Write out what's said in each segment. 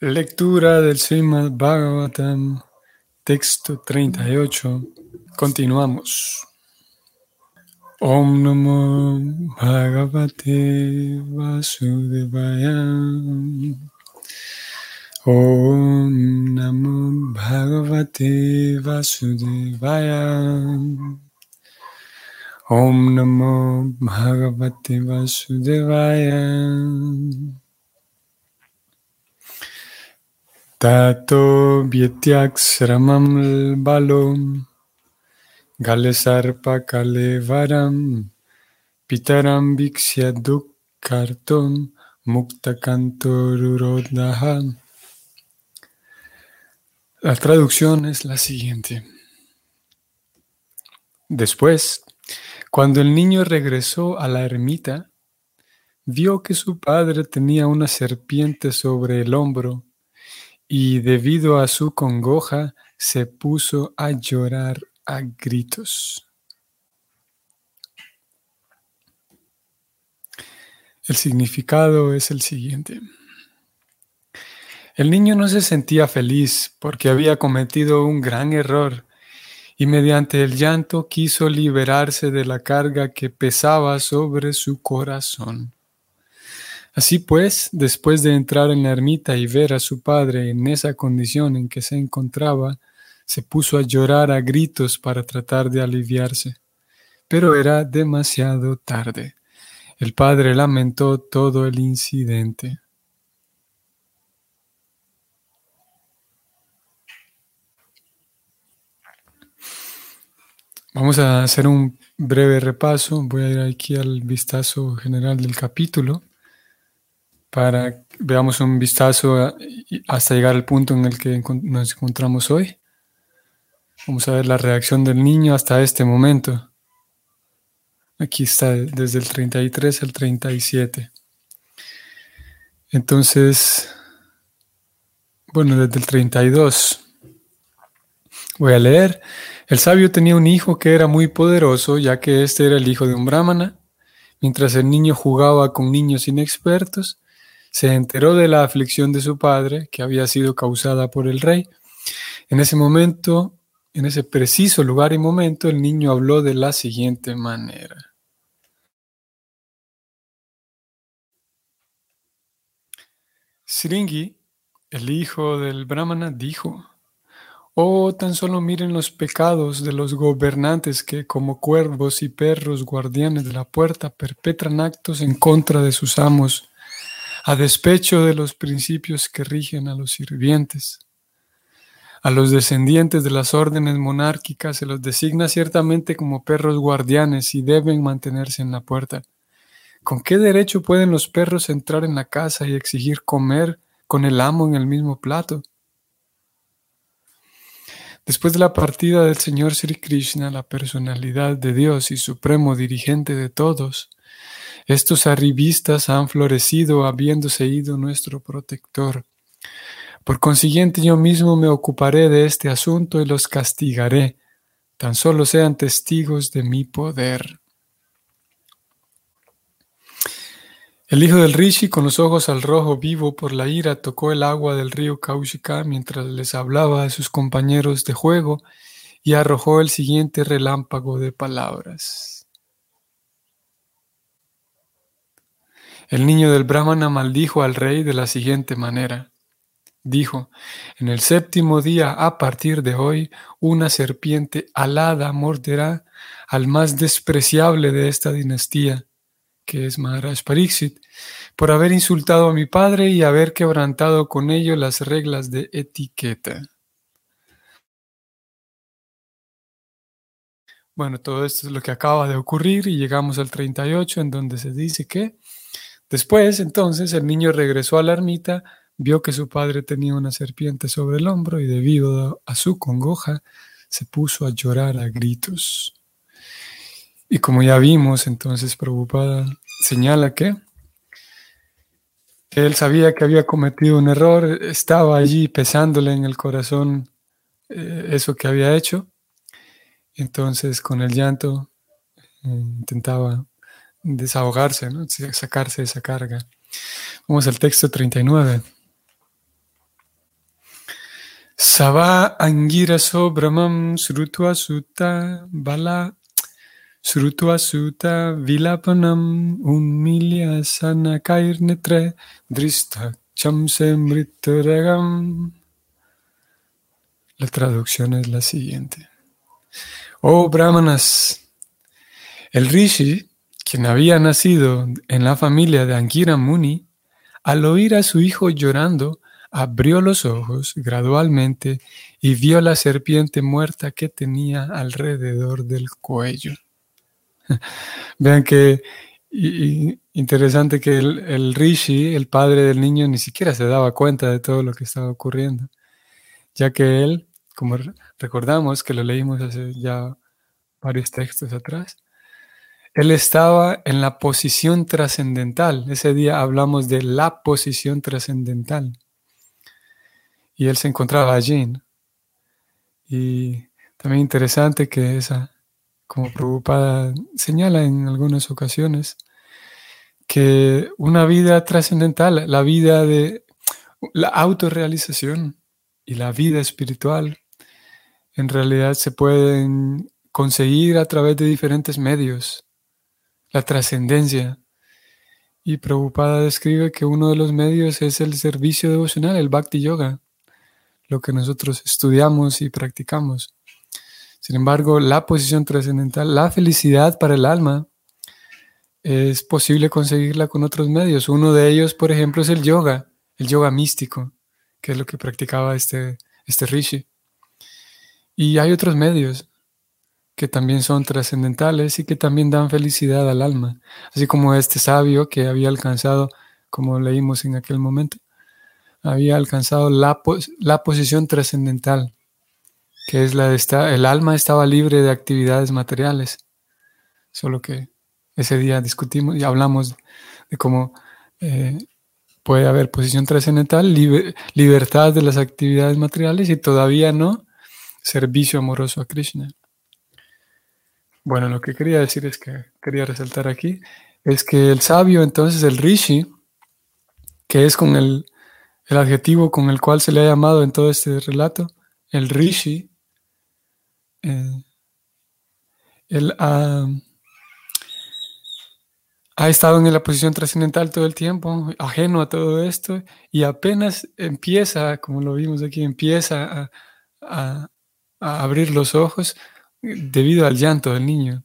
Lectura del Srimad Bhagavatam, texto 38. Continuamos. Om Namo Bhagavate Vasudevaya. Om Namo Bhagavate Vasudevaya. Om Namo Bhagavate Vasudevaya. Tato Sramam balom Galesarpa Kalevaram Pitaram Viksya Dukkarton Mukta. La traducción es la siguiente. Después, cuando el niño regresó a la ermita, vio que su padre tenía una serpiente sobre el hombro y debido a su congoja se puso a llorar a gritos. El significado es el siguiente. El niño no se sentía feliz porque había cometido un gran error y mediante el llanto quiso liberarse de la carga que pesaba sobre su corazón. Así pues, después de entrar en la ermita y ver a su padre en esa condición en que se encontraba, se puso a llorar a gritos para tratar de aliviarse. Pero era demasiado tarde. El padre lamentó todo el incidente. Vamos a hacer un breve repaso. Voy a ir aquí al vistazo general del capítulo para veamos un vistazo hasta llegar al punto en el que nos encontramos hoy. Vamos a ver la reacción del niño hasta este momento. Aquí está desde el 33 al 37. Entonces, bueno, desde el 32. Voy a leer. El sabio tenía un hijo que era muy poderoso, ya que este era el hijo de un brahmana. Mientras el niño jugaba con niños inexpertos, se enteró de la aflicción de su padre, que había sido causada por el rey. En ese momento, en ese preciso lugar y momento, el niño habló de la siguiente manera. Sringi, el hijo del Brahmana, dijo, Oh, tan solo miren los pecados de los gobernantes que, como cuervos y perros guardianes de la puerta, perpetran actos en contra de sus amos a despecho de los principios que rigen a los sirvientes. A los descendientes de las órdenes monárquicas se los designa ciertamente como perros guardianes y deben mantenerse en la puerta. ¿Con qué derecho pueden los perros entrar en la casa y exigir comer con el amo en el mismo plato? Después de la partida del Señor Sri Krishna, la personalidad de Dios y supremo dirigente de todos, estos arribistas han florecido habiéndose ido nuestro protector. Por consiguiente yo mismo me ocuparé de este asunto y los castigaré, tan solo sean testigos de mi poder. El hijo del Rishi, con los ojos al rojo vivo por la ira, tocó el agua del río Kaushika mientras les hablaba a sus compañeros de juego y arrojó el siguiente relámpago de palabras. El niño del Brahmana maldijo al rey de la siguiente manera. Dijo, en el séptimo día a partir de hoy, una serpiente alada morderá al más despreciable de esta dinastía, que es Maharaj Pariksit, por haber insultado a mi padre y haber quebrantado con ello las reglas de etiqueta. Bueno, todo esto es lo que acaba de ocurrir y llegamos al 38 en donde se dice que Después, entonces, el niño regresó a la ermita, vio que su padre tenía una serpiente sobre el hombro y debido a su congoja, se puso a llorar a gritos. Y como ya vimos, entonces Prabhupada señala que él sabía que había cometido un error, estaba allí pesándole en el corazón eh, eso que había hecho. Entonces, con el llanto, eh, intentaba desahogarse, ¿no? sacarse esa carga. Vamos al texto 39. Sava Angira Sobramam Srutva Sutta Bala Srutva Sutta Vilapanam Unmilya Sanakairnetre Drista Chamse Mrituragam. La traducción es la siguiente. Oh Brahmanas, el Rishi, quien había nacido en la familia de Angira Muni, al oír a su hijo llorando, abrió los ojos gradualmente y vio la serpiente muerta que tenía alrededor del cuello. Vean que interesante que el, Rishi, el padre del niño, ni siquiera se daba cuenta de todo lo que estaba ocurriendo, ya que él, como recordamos que lo leímos hace ya varios textos atrás, él estaba en la posición trascendental. Ese día hablamos de la posición trascendental. Y él se encontraba allí. Y también interesante que esa, como preocupada, señala en algunas ocasiones, que una vida trascendental, la vida de la autorrealización y la vida espiritual, en realidad se pueden conseguir a través de diferentes medios. La trascendencia. Y Prabhupada describe que uno de los medios es el servicio devocional, el Bhakti Yoga, lo que nosotros estudiamos y practicamos. Sin embargo, la posición trascendental, la felicidad para el alma, es posible conseguirla con otros medios. Uno de ellos, por ejemplo, es el yoga, el yoga místico, que es lo que practicaba este, este rishi. Y hay otros medios que también son trascendentales y que también dan felicidad al alma, así como este sabio que había alcanzado, como leímos en aquel momento, había alcanzado la, la posición trascendental, que es la de esta, el alma estaba libre de actividades materiales, solo que ese día discutimos y hablamos de cómo eh, puede haber posición trascendental, libertad de las actividades materiales y todavía no servicio amoroso a Krishna. Bueno, lo que quería decir es que quería resaltar aquí es que el sabio, entonces el rishi, que es con el, adjetivo con el cual se le ha llamado en todo este relato, el rishi, eh, él ha, ha estado en la posición trascendental todo el tiempo, ajeno a todo esto, y apenas empieza, como lo vimos aquí, empieza a, abrir los ojos debido al llanto del niño.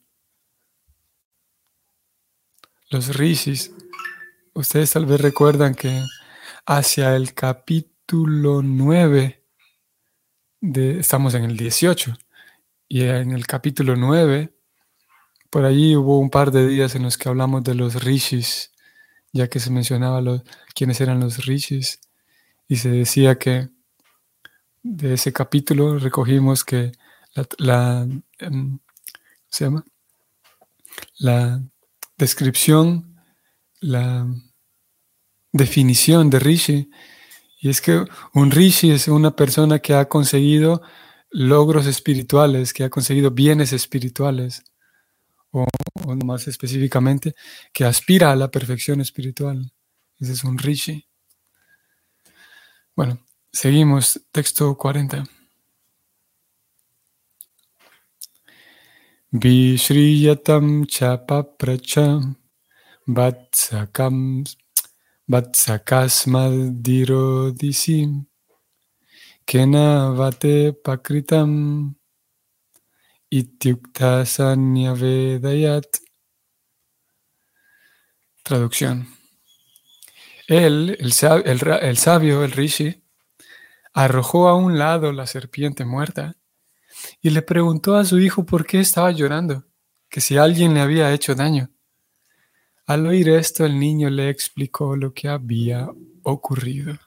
Los rishis, ustedes tal vez recuerdan que hacia el capítulo 9, de, estamos en el 18, y en el capítulo 9 por allí hubo un par de días en los que hablamos de los rishis, ya que se mencionaba los, quiénes eran los rishis, y se decía que de ese capítulo recogimos que la, em, se llama? la descripción, la definición de rishi, y es que un rishi es una persona que ha conseguido logros espirituales, que ha conseguido bienes espirituales o, más específicamente, que aspira a la perfección espiritual. Ese es un rishi. Bueno, seguimos, texto 40. Vishriyatam chapapracha vatsakam vatsakasmadirodisi kena vate pakritam Ityukta Vedayat. Traducción. Él, el, el sabio, el rishi, arrojó a un lado la serpiente muerta y le preguntó a su hijo por qué estaba llorando, que si alguien le había hecho daño. Al oír esto, el niño le explicó lo que había ocurrido.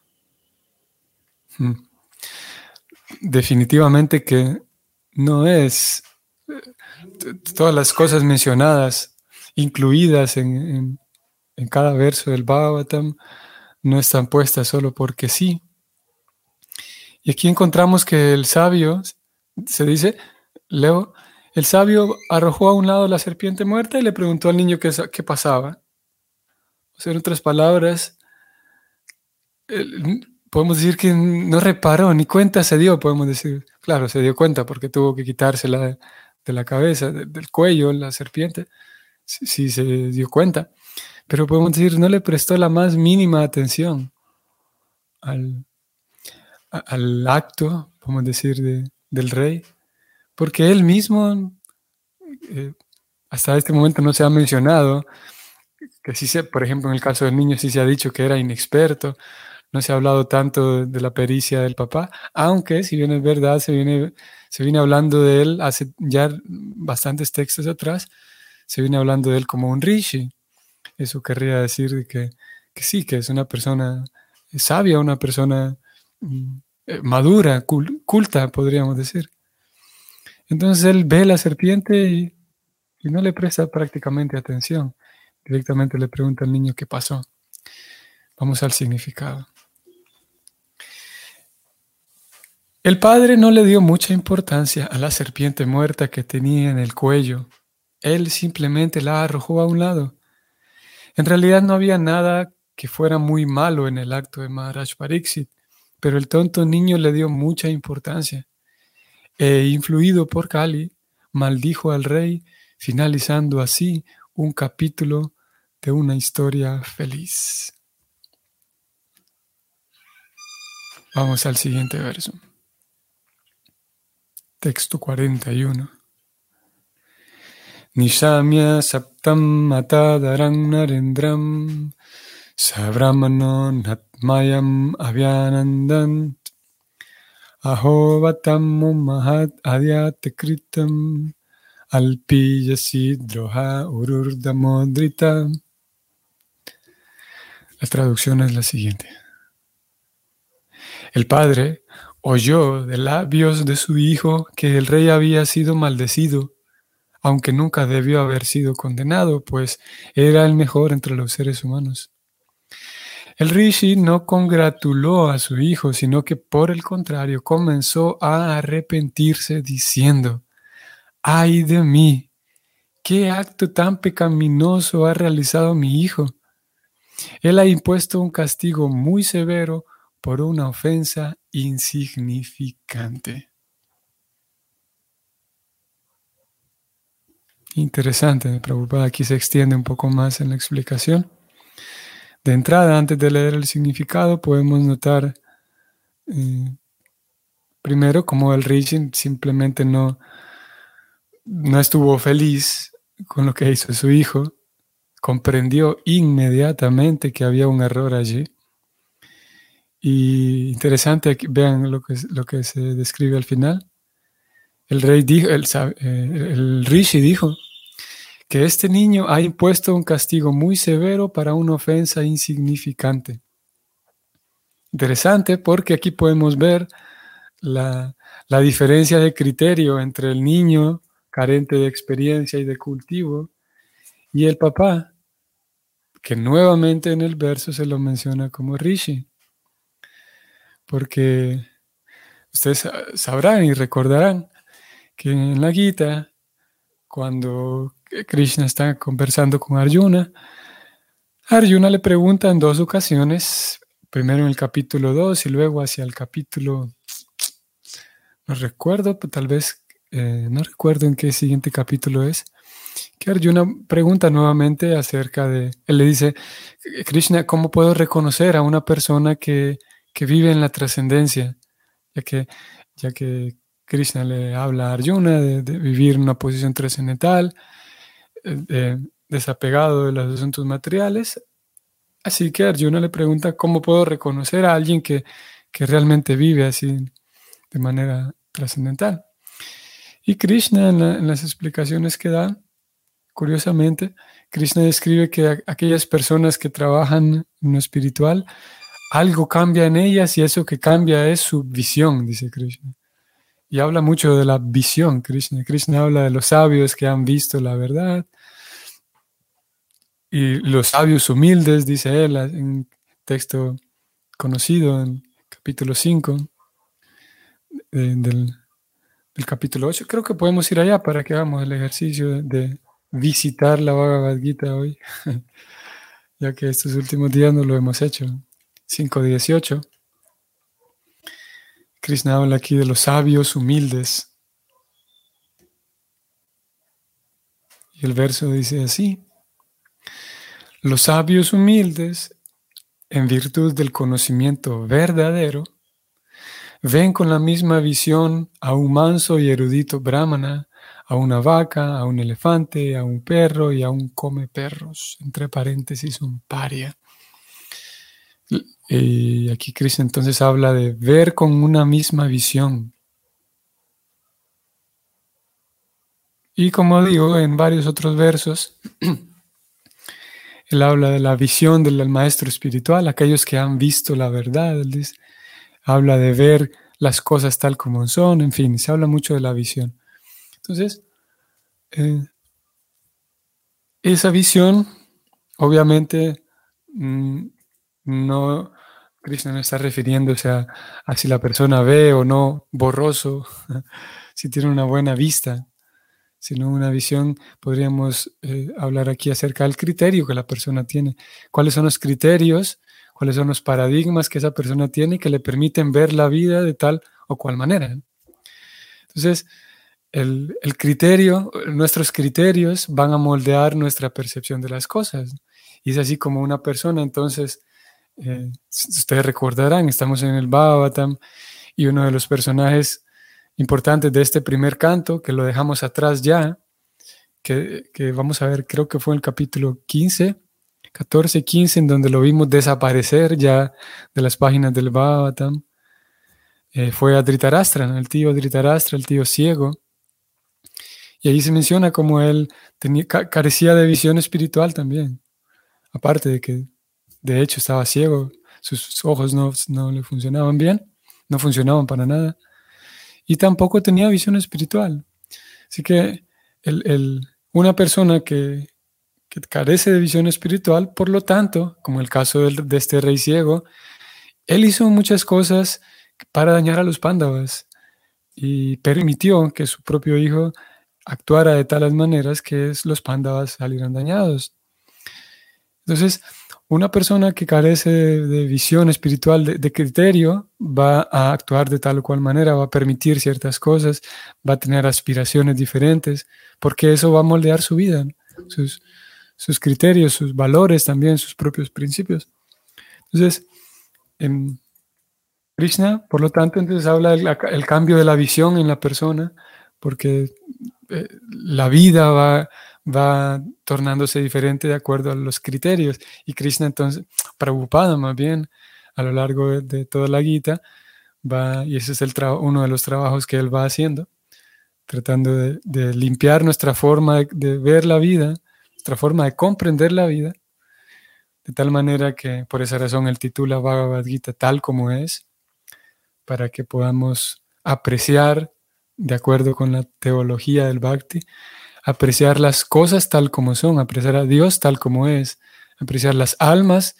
Hmm. Definitivamente que no es todas las cosas mencionadas, incluidas en, cada verso del Bhagavatam, no están puestas solo porque sí. Y aquí encontramos que el sabio, se dice, Leo, el sabio arrojó a un lado la serpiente muerta y le preguntó al niño qué, qué pasaba. O en otras palabras, podemos decir que no reparó, ni cuenta se dio, podemos decir. Claro, se dio cuenta porque tuvo que quitársela de, la cabeza, del cuello, la serpiente. Sí, se dio cuenta. Pero podemos decir, no le prestó la más mínima atención al, al acto, podemos decir, del rey, porque él mismo, eh, hasta este momento no se ha mencionado, que sí se, por ejemplo, en el caso del niño sí se ha dicho que era inexperto, no se ha hablado tanto de la pericia del papá, aunque si bien es verdad, se viene, se viene hablando de él hace ya bastantes textos atrás, se viene hablando de él como un rishi. Eso querría decir que, sí, que es una persona sabia, una persona mm, madura, culta, podríamos decir. Entonces él ve la serpiente y, y no le presta prácticamente atención. Directamente le pregunta al niño qué pasó. Vamos al significado. El padre no le dio mucha importancia a la serpiente muerta que tenía en el cuello. Él simplemente la arrojó a un lado. En realidad no había nada que fuera muy malo en el acto de Maharaj Pariksit, pero el tonto niño le dio mucha importancia. E influido por Kali, maldijo al rey, finalizando así un capítulo de una historia feliz. Vamos al siguiente verso. Texto 41. Nishamya saptam matadaran narendram sabramano natmayam avyanandant ahovatam mahat adyatekritam alpiyasidroha ururdamodrita. La traducción es la siguiente. El padre oyó de labios de su hijo que el rey había sido maldecido, aunque nunca debió haber sido condenado, pues era el mejor entre los seres humanos. El rishi no congratuló a su hijo, sino que por el contrario comenzó a arrepentirse diciendo, ay de mí, qué acto tan pecaminoso ha realizado mi hijo. Él ha impuesto un castigo muy severo por una ofensa insignificante. Interesante, me preocupa. Aquí se extiende un poco más en la explicación. De entrada, antes de leer el significado, podemos notar eh, primero como el Richin simplemente no, no estuvo feliz con lo que hizo su hijo, comprendió inmediatamente que había un error allí y interesante, vean lo que, lo que se describe al final. El rey dijo, el, eh, el rishi dijo que este niño ha impuesto un castigo muy severo para una ofensa insignificante. Interesante porque aquí podemos ver la, diferencia de criterio entre el niño carente de experiencia y de cultivo y el papá, que nuevamente en el verso se lo menciona como rishi porque ustedes sabrán y recordarán que en la Gita, cuando Krishna está conversando con Arjuna, Arjuna le pregunta en dos ocasiones, primero en el capítulo 2 y luego hacia el capítulo, no recuerdo, tal vez, eh, no recuerdo en qué siguiente capítulo es, que Arjuna pregunta nuevamente acerca de, él le dice, Krishna, ¿cómo puedo reconocer a una persona que que vive en la trascendencia, ya que, ya que Krishna le habla a Arjuna de, vivir en una posición trascendental, eh, desapegado de los asuntos materiales. Así que Arjuna le pregunta cómo puedo reconocer a alguien que, realmente vive así de manera trascendental. Y Krishna en, las explicaciones que da, curiosamente, Krishna describe que aquellas personas que trabajan en lo espiritual algo cambia en ellas y eso que cambia es su visión, dice Krishna. Y habla mucho de la visión, Krishna. Krishna habla de los sabios que han visto la verdad. Y los sabios humildes, dice él, en texto conocido en capítulo 5 del, capítulo 8. Creo que podemos ir allá para que hagamos el ejercicio de, visitar la Bhagavad Gita hoy, ya que estos últimos días no lo hemos hecho. 5.18. Krishna habla aquí de los sabios humildes. Y el verso dice así, los sabios humildes, en virtud del conocimiento verdadero, ven con la misma visión a un manso y erudito brahmana, a una vaca, a un elefante, a un perro y a un come perros, entre paréntesis, un paria. Y aquí Cristo entonces habla de ver con una misma visión. Y como digo en varios otros versos, él habla de la visión del maestro espiritual, aquellos que han visto la verdad. Él habla de ver las cosas tal como son, en fin, se habla mucho de la visión. Entonces, eh, esa visión, obviamente, mm, no, Krishna no está refiriéndose a, si la persona ve o no borroso, si tiene una buena vista, sino una visión, podríamos eh, hablar aquí acerca del criterio que la persona tiene. ¿Cuáles son los criterios? ¿Cuáles son los paradigmas que esa persona tiene que le permiten ver la vida de tal o cual manera? Entonces, el, criterio, nuestros criterios van a moldear nuestra percepción de las cosas. Y es así como una persona, entonces, eh, ustedes recordarán, estamos en el Bhagavatam y uno de los personajes importantes de este primer canto, que lo dejamos atrás ya, que, vamos a ver, creo que fue el capítulo 15, 14, 15, en donde lo vimos desaparecer ya de las páginas del Bhagavatam, eh, fue a el tío Dhritarashtra, el tío ciego. Y ahí se menciona como él tenía, carecía de visión espiritual también, aparte de que de hecho estaba ciego, sus ojos no, no le funcionaban bien, no funcionaban para nada y tampoco tenía visión espiritual. Así que una persona que, carece de visión espiritual, por lo tanto, como el caso de, este rey ciego, él hizo muchas cosas para dañar a los pándavas y permitió que su propio hijo actuara de tales maneras que los pándavas salieran dañados. Entonces, una persona que carece de, visión espiritual, de, criterio, va a actuar de tal o cual manera, va a permitir ciertas cosas, va a tener aspiraciones diferentes, porque eso va a moldear su vida, sus, criterios, sus valores también, sus propios principios. Entonces, en Krishna, por lo tanto, entonces habla del cambio de la visión en la persona, porque eh, la vida va va tornándose diferente de acuerdo a los criterios. Y Krishna entonces, preocupada más bien, a lo largo de, toda la Gita, va, y ese es el uno de los trabajos que él va haciendo, tratando de, limpiar nuestra forma de, ver la vida, nuestra forma de comprender la vida, de tal manera que por esa razón él titula Bhagavad Gita tal como es, para que podamos apreciar, de acuerdo con la teología del Bhakti, apreciar las cosas tal como son, apreciar a Dios tal como es, apreciar las almas,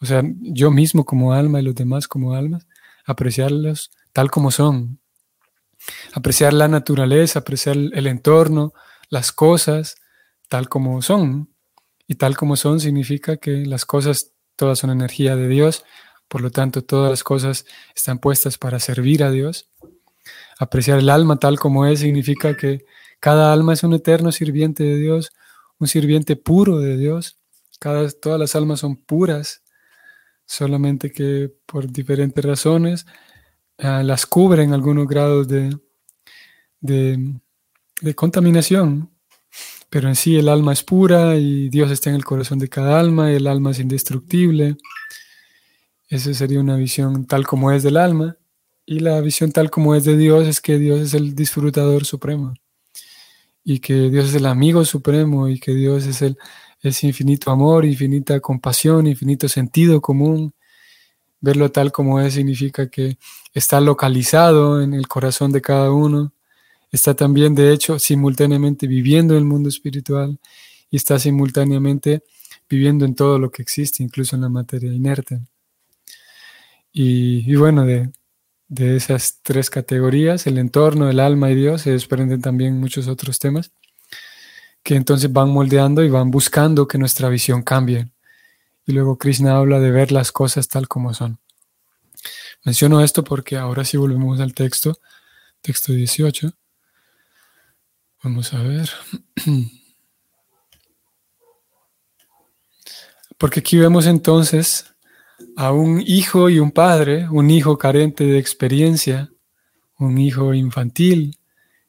o sea, yo mismo como alma y los demás como almas, apreciarlos tal como son, apreciar la naturaleza, apreciar el entorno, las cosas tal como son. Y tal como son significa que las cosas todas son energía de Dios, por lo tanto todas las cosas están puestas para servir a Dios. Apreciar el alma tal como es significa que cada alma es un eterno sirviente de Dios, un sirviente puro de Dios. Todas las almas son puras, solamente que por diferentes razones ah, las cubren algunos grados de, de contaminación. Pero en sí el alma es pura y Dios está en el corazón de cada alma y el alma es indestructible. Esa sería una visión tal como es del alma. Y la visión tal como es de Dios es que Dios es el disfrutador supremo y que Dios es el amigo supremo y que Dios es el es infinito amor, infinita compasión, infinito sentido común. Verlo tal como es significa que está localizado en el corazón de cada uno, está también de hecho simultáneamente viviendo en el mundo espiritual y está simultáneamente viviendo en todo lo que existe, incluso en la materia inerte. Y, y bueno, de, de esas tres categorías, el entorno, el alma y Dios, se desprenden también muchos otros temas que entonces van moldeando y van buscando que nuestra visión cambie. Y luego Krishna habla de ver las cosas tal como son. Menciono esto porque ahora sí volvemos al texto, texto 18. Vamos a ver. Porque aquí vemos entonces a un hijo y un padre, un hijo carente de experiencia, un hijo infantil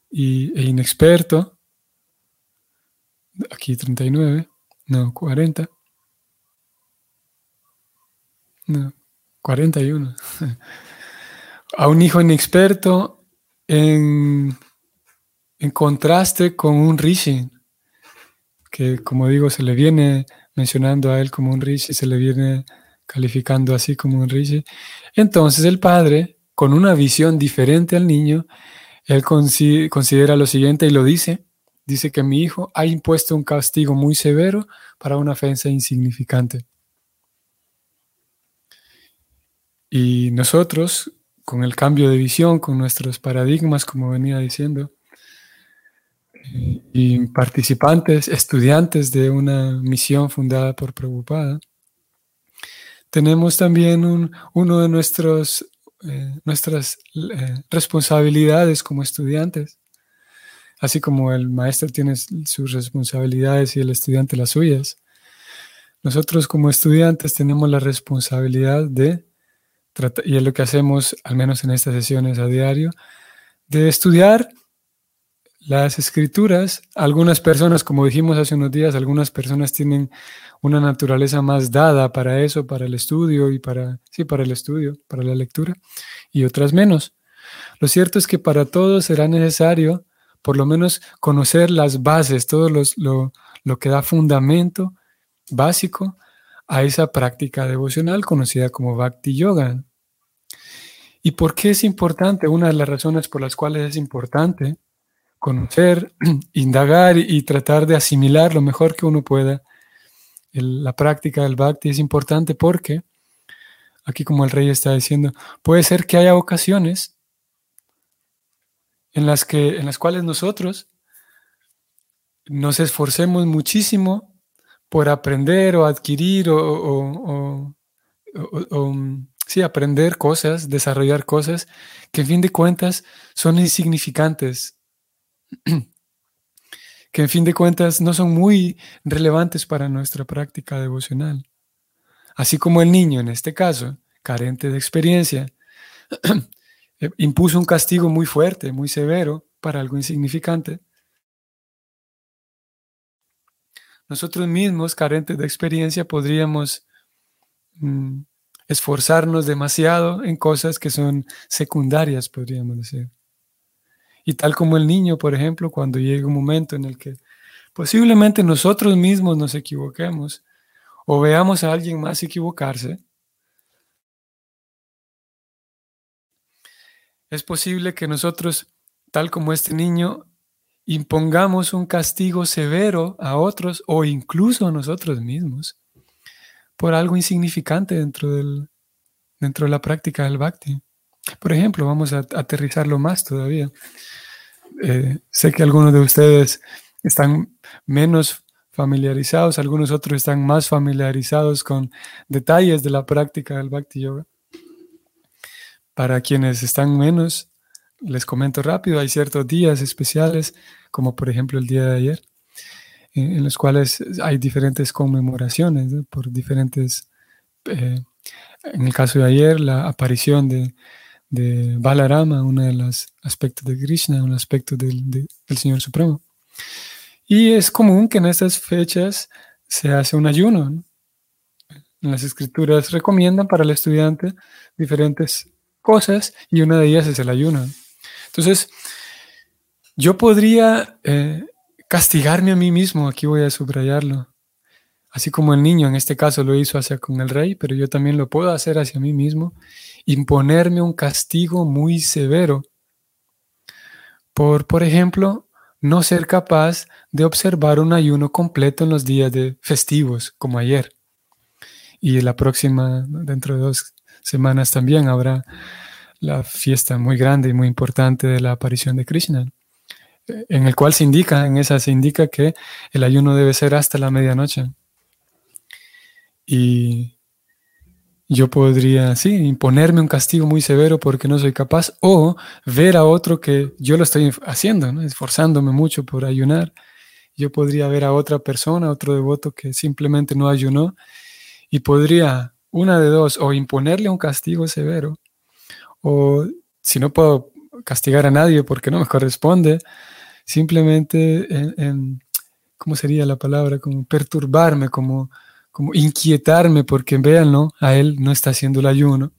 y, e inexperto. Aquí 39, no, 40. No, 41. A un hijo inexperto en, en contraste con un rishi, que como digo, se le viene mencionando a él como un rishi, se le viene calificando así como un rishi. Entonces el padre, con una visión diferente al niño, él considera lo siguiente y lo dice. Dice que mi hijo ha impuesto un castigo muy severo para una ofensa insignificante. Y nosotros, con el cambio de visión, con nuestros paradigmas, como venía diciendo, y participantes, estudiantes de una misión fundada por Prabhupada, tenemos también un, uno de nuestros, eh, nuestras eh, responsabilidades como estudiantes, así como el maestro tiene sus responsabilidades y el estudiante las suyas. Nosotros como estudiantes tenemos la responsabilidad de y es lo que hacemos, al menos en estas sesiones a diario, de estudiar las escrituras. Algunas personas, como dijimos hace unos días, algunas personas tienen una naturaleza más dada para eso, para el estudio y para, sí, para el estudio, para la lectura, y otras menos. Lo cierto es que para todos será necesario por lo menos conocer las bases, todo lo, lo que da fundamento básico a esa práctica devocional conocida como Bhakti Yoga. ¿Y por qué es importante? Una de las razones por las cuales es importante conocer, indagar y, tratar de asimilar lo mejor que uno pueda. la práctica del bhakti es importante porque, aquí como el rey está diciendo, puede ser que haya ocasiones en las, que, en las cuales nosotros nos esforcemos muchísimo por aprender o adquirir o, sí, aprender cosas, desarrollar cosas que en fin de cuentas son insignificantes, que en fin de cuentas no son muy relevantes para nuestra práctica devocional. Así como el niño, en este caso, carente de experiencia, impuso un castigo muy fuerte, muy severo para algo insignificante. Nosotros mismos, carentes de experiencia, podríamos mm, esforzarnos demasiado en cosas que son secundarias, podríamos decir. Y tal como el niño, por ejemplo, cuando llega un momento en el que posiblemente nosotros mismos nos equivoquemos o veamos a alguien más equivocarse, es posible que nosotros, tal como este niño, impongamos un castigo severo a otros o incluso a nosotros mismos por algo insignificante dentro, del, dentro de la práctica del bhakti. Por ejemplo, vamos a aterrizarlo más todavía. Eh, sé que algunos de ustedes están menos familiarizados, algunos otros están más familiarizados con detalles de la práctica del bhakti yoga. Para quienes están menos, les comento rápido, hay ciertos días especiales, como por ejemplo el día de ayer, en los cuales hay diferentes conmemoraciones por diferentes, eh, en el caso de ayer, la aparición de, de Balarama, uno de los aspectos de Krishna, un aspecto del, Señor Supremo. Y es común que en estas fechas se hace un ayuno. Las escrituras recomiendan para el estudiante diferentes cosas y una de ellas es el ayuno. Entonces, yo podría eh, castigarme a mí mismo, aquí voy a subrayarlo. Así como el niño en este caso lo hizo hacia con el rey, pero yo también lo puedo hacer hacia mí mismo, imponerme un castigo muy severo por, por ejemplo, no ser capaz de observar un ayuno completo en los días de festivos, como ayer. Y la próxima, dentro de dos semanas también habrá la fiesta muy grande y muy importante de la aparición de Krishna en el cual se indica, en esa se indica que el ayuno debe ser hasta la medianoche. Y, yo podría, sí, imponerme un castigo muy severo porque no soy capaz o ver a otro que yo lo estoy haciendo, esforzándome mucho por ayunar. Yo podría ver a otra persona, otro devoto que simplemente no ayunó y podría, una de dos, o imponerle un castigo severo o si no puedo castigar a nadie porque no me corresponde, simplemente, en, ¿cómo sería la palabra? Como perturbarme, como como inquietarme porque véanlo, a él no está haciendo el ayuno.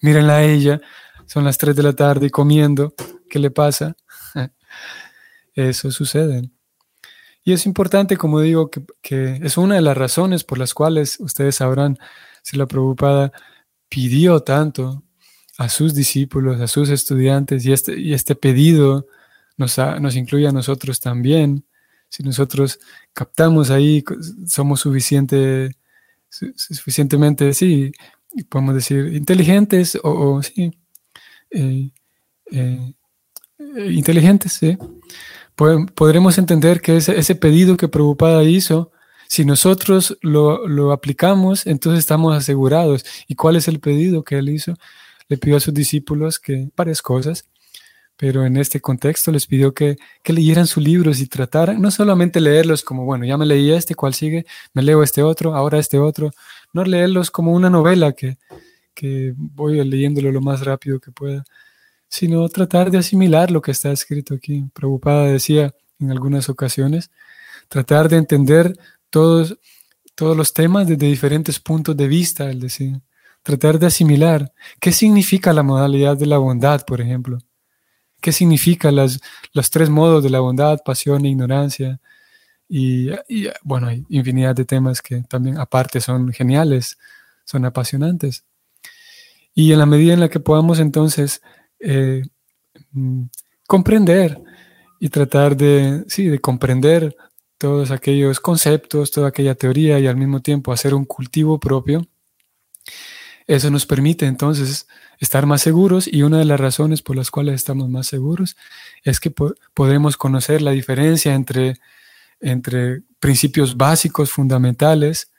Mírenla a ella, son las 3 de la tarde comiendo, ¿qué le pasa? Eso sucede. Y es importante, como digo, que, es una de las razones por las cuales ustedes sabrán si la preocupada pidió tanto a sus discípulos, a sus estudiantes, y este, y este pedido nos, nos incluye a nosotros también. Si nosotros captamos ahí, somos suficiente suficientemente, sí, podemos decir, inteligentes o, sí, eh, eh, inteligentes, sí. podremos entender que ese, pedido que Prabhupada hizo, si nosotros lo, lo, aplicamos, entonces estamos asegurados. ¿Y cuál es el pedido que él hizo? Le pidió a sus discípulos que varias cosas pero en este contexto les pidió que, leyeran sus libros y trataran, no solamente leerlos como, bueno, ya me leí este, ¿cuál sigue? Me leo este otro, ahora este otro, no leerlos como una novela que, que voy leyéndolo lo más rápido que pueda, sino tratar de asimilar lo que está escrito aquí. Preocupada decía en algunas ocasiones, tratar de entender todos, todos los temas desde diferentes puntos de vista, él decía. Tratar de asimilar qué significa la modalidad de la bondad, por ejemplo qué significa las, los tres modos de la bondad, pasión e ignorancia. Y, bueno, hay infinidad de temas que también aparte son geniales, son apasionantes. Y en la medida en la que podamos entonces eh, mm, comprender y tratar de, sí, de comprender todos aquellos conceptos, toda aquella teoría y al mismo tiempo hacer un cultivo propio, eso nos permite entonces estar más seguros y una de las razones por las cuales estamos más seguros es que podemos conocer la diferencia entre, entre principios básicos, fundamentales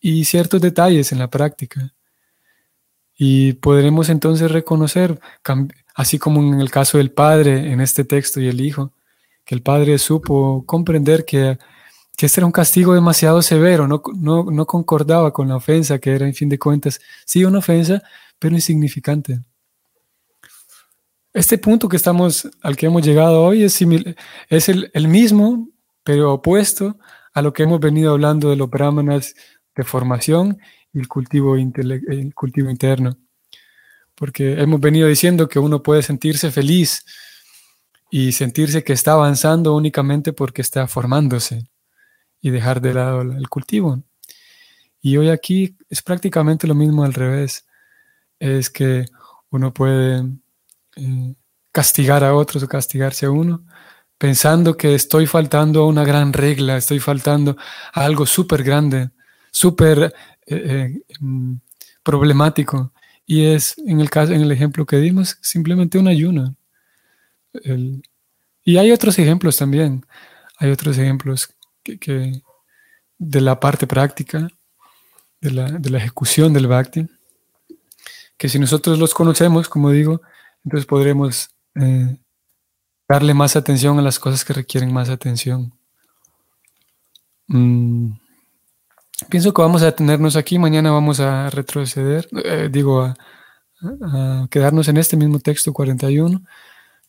y ciertos detalles en la práctica. Y podremos entonces reconocer, así como en el caso del Padre en este texto y el Hijo, que el Padre supo comprender que que este era un castigo demasiado severo, no, no, concordaba con la ofensa, que era en fin de cuentas, sí una ofensa, pero insignificante. Este punto que estamos, al que hemos llegado hoy es, es el, mismo, pero opuesto a lo que hemos venido hablando de los brahmanas de formación y el cultivo, el cultivo interno. Porque hemos venido diciendo que uno puede sentirse feliz y sentirse que está avanzando únicamente porque está formándose y dejar de lado el cultivo. Y hoy aquí es prácticamente lo mismo al revés. Es que uno puede eh, castigar a otros o castigarse a uno, pensando que estoy faltando a una gran regla, estoy faltando a algo súper grande, súper eh, eh, mm, problemático. Y es, en el caso, en el ejemplo que dimos, simplemente un ayuno. y hay otros ejemplos también. Hay otros ejemplos que, de la parte práctica, de la, ejecución del bhakti, que si nosotros los conocemos, como digo, entonces podremos eh, darle más atención a las cosas que requieren más atención. Mm, pienso que vamos a detenernos aquí, mañana vamos a retroceder, eh, digo, a, a, quedarnos en este mismo texto 41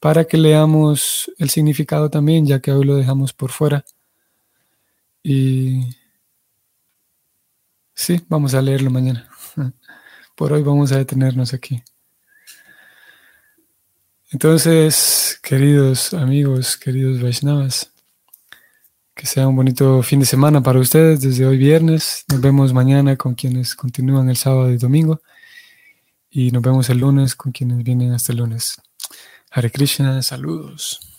para que leamos el significado también, ya que hoy lo dejamos por fuera. Y sí, vamos a leerlo mañana. Por hoy vamos a detenernos aquí. Entonces, queridos amigos, queridos Vaishnavas, que sea un bonito fin de semana para ustedes desde hoy viernes. Nos vemos mañana con quienes continúan el sábado y domingo. Y nos vemos el lunes con quienes vienen hasta el lunes. Hare Krishna, saludos.